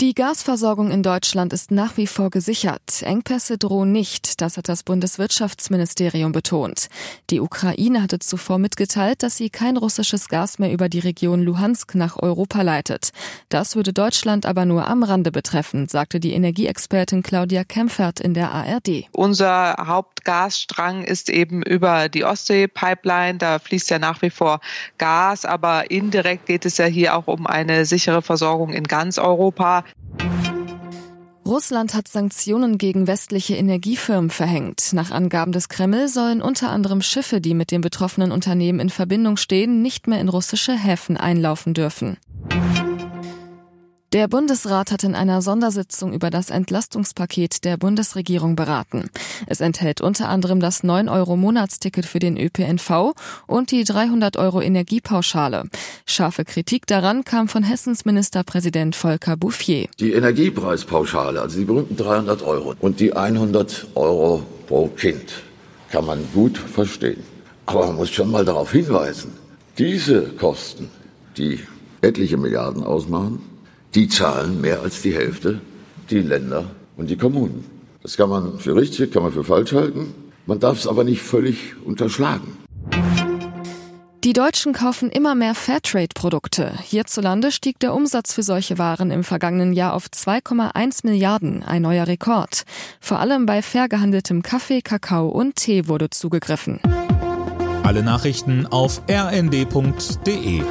Die Gasversorgung in Deutschland ist nach wie vor gesichert. Engpässe drohen nicht, das hat das Bundeswirtschaftsministerium betont. Die Ukraine hatte zuvor mitgeteilt, dass sie kein russisches Gas mehr über die Region Luhansk nach Europa leitet. Das würde Deutschland aber nur am Rande betreffen, sagte die Energieexpertin Claudia Kempfert in der ARD. Unser Hauptgasstrang ist eben über die Ostsee-Pipeline. Da fließt ja nach wie vor Gas, aber indirekt geht es ja hier auch um eine sichere Versorgung in ganz Europa. Russland hat Sanktionen gegen westliche Energiefirmen verhängt. Nach Angaben des Kreml sollen unter anderem Schiffe, die mit den betroffenen Unternehmen in Verbindung stehen, nicht mehr in russische Häfen einlaufen dürfen. Der Bundesrat hat in einer Sondersitzung über das Entlastungspaket der Bundesregierung beraten. Es enthält unter anderem das 9-Euro-Monatsticket für den ÖPNV und die 300 Euro Energiepauschale. Scharfe Kritik daran kam von Hessens Ministerpräsident Volker Bouffier. Die Energiepreispauschale, also die berühmten 300 Euro und die 100 Euro pro Kind, kann man gut verstehen. Aber man muss schon mal darauf hinweisen, diese Kosten, die etliche Milliarden ausmachen, die zahlen mehr als die Hälfte die Länder und die Kommunen. Das kann man für richtig, kann man für falsch halten. Man darf es aber nicht völlig unterschlagen. Die Deutschen kaufen immer mehr Fairtrade-Produkte. Hierzulande stieg der Umsatz für solche Waren im vergangenen Jahr auf 2,1 Milliarden, ein neuer Rekord. Vor allem bei fair gehandeltem Kaffee, Kakao und Tee wurde zugegriffen. Alle Nachrichten auf rnd.de